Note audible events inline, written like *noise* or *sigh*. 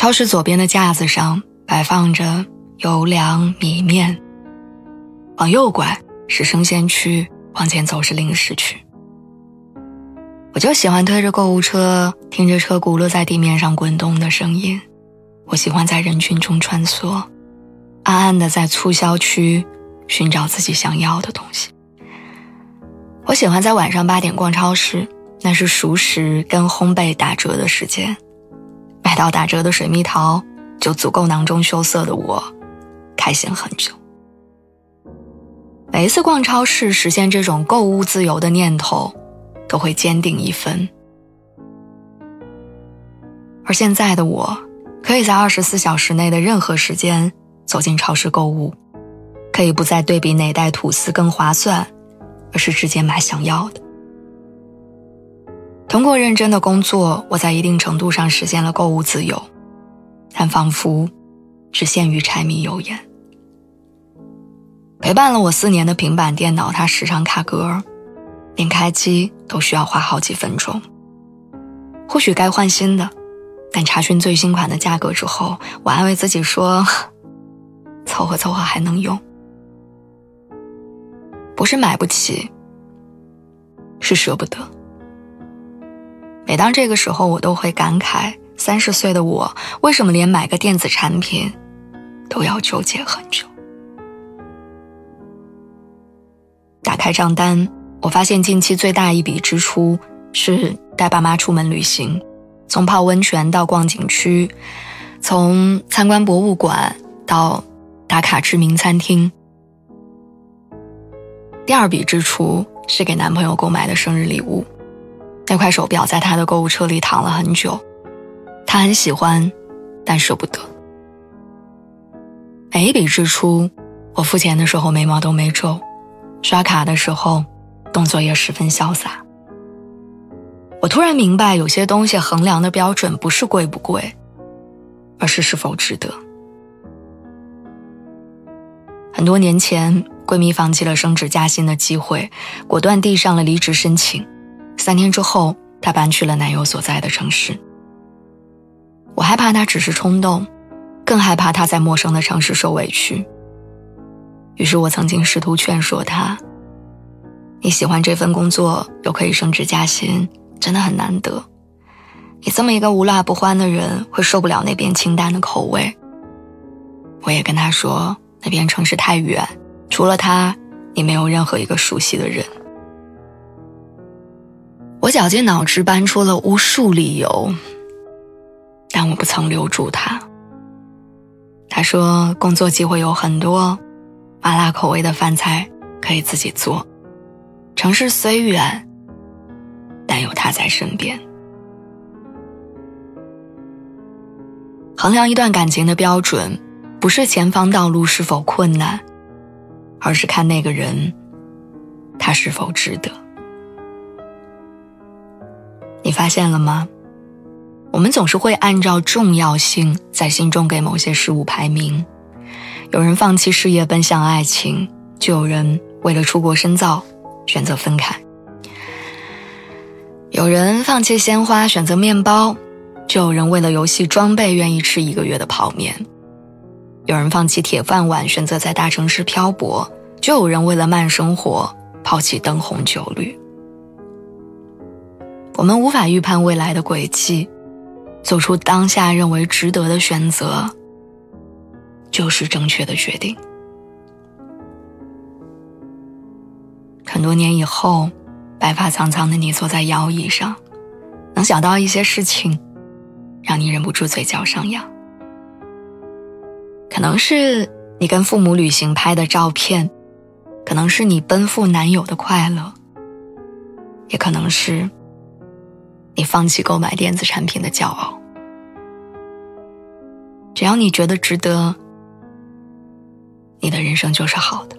超市左边的架子上摆放着油粮、米面。往右拐是生鲜区，往前走是零食区。我就喜欢推着购物车，听着车轱辘在地面上滚动的声音。我喜欢在人群中穿梭，暗暗的在促销区寻找自己想要的东西。我喜欢在晚上八点逛超市，那是熟食跟烘焙打折的时间。买到打折的水蜜桃，就足够囊中羞涩的我开心很久。每一次逛超市，实现这种购物自由的念头，都会坚定一分。而现在的我，可以在二十四小时内的任何时间走进超市购物，可以不再对比哪袋吐司更划算，而是直接买想要的。通过认真的工作，我在一定程度上实现了购物自由，但仿佛只限于柴米油盐。陪伴了我四年的平板电脑，它时常卡壳，连开机都需要花好几分钟。或许该换新的，但查询最新款的价格之后，我安慰自己说：“ *laughs* 凑合凑合还能用。”不是买不起，是舍不得。每当这个时候，我都会感慨：三十岁的我，为什么连买个电子产品都要纠结很久？打开账单，我发现近期最大一笔支出是带爸妈出门旅行，从泡温泉到逛景区，从参观博物馆到打卡知名餐厅。第二笔支出是给男朋友购买的生日礼物。那块手表在他的购物车里躺了很久，他很喜欢，但舍不得。每一笔支出，我付钱的时候眉毛都没皱，刷卡的时候动作也十分潇洒。我突然明白，有些东西衡量的标准不是贵不贵，而是是否值得。很多年前，闺蜜放弃了升职加薪的机会，果断递上了离职申请。三天之后，她搬去了男友所在的城市。我害怕她只是冲动，更害怕她在陌生的城市受委屈。于是我曾经试图劝说她：“你喜欢这份工作，又可以升职加薪，真的很难得。你这么一个无辣不欢的人，会受不了那边清淡的口味。”我也跟他说：“那边城市太远，除了他，你没有任何一个熟悉的人。”我绞尽脑汁搬出了无数理由，但我不曾留住他。他说工作机会有很多，麻辣口味的饭菜可以自己做。城市虽远，但有他在身边。衡量一段感情的标准，不是前方道路是否困难，而是看那个人，他是否值得。你发现了吗？我们总是会按照重要性在心中给某些事物排名。有人放弃事业奔向爱情，就有人为了出国深造选择分开；有人放弃鲜花选择面包，就有人为了游戏装备愿意吃一个月的泡面；有人放弃铁饭碗选择在大城市漂泊，就有人为了慢生活抛弃灯红酒绿。我们无法预判未来的轨迹，做出当下认为值得的选择，就是正确的决定。很多年以后，白发苍苍的你坐在摇椅上，能想到一些事情，让你忍不住嘴角上扬。可能是你跟父母旅行拍的照片，可能是你奔赴男友的快乐。也可能是你放弃购买电子产品的骄傲。只要你觉得值得，你的人生就是好的。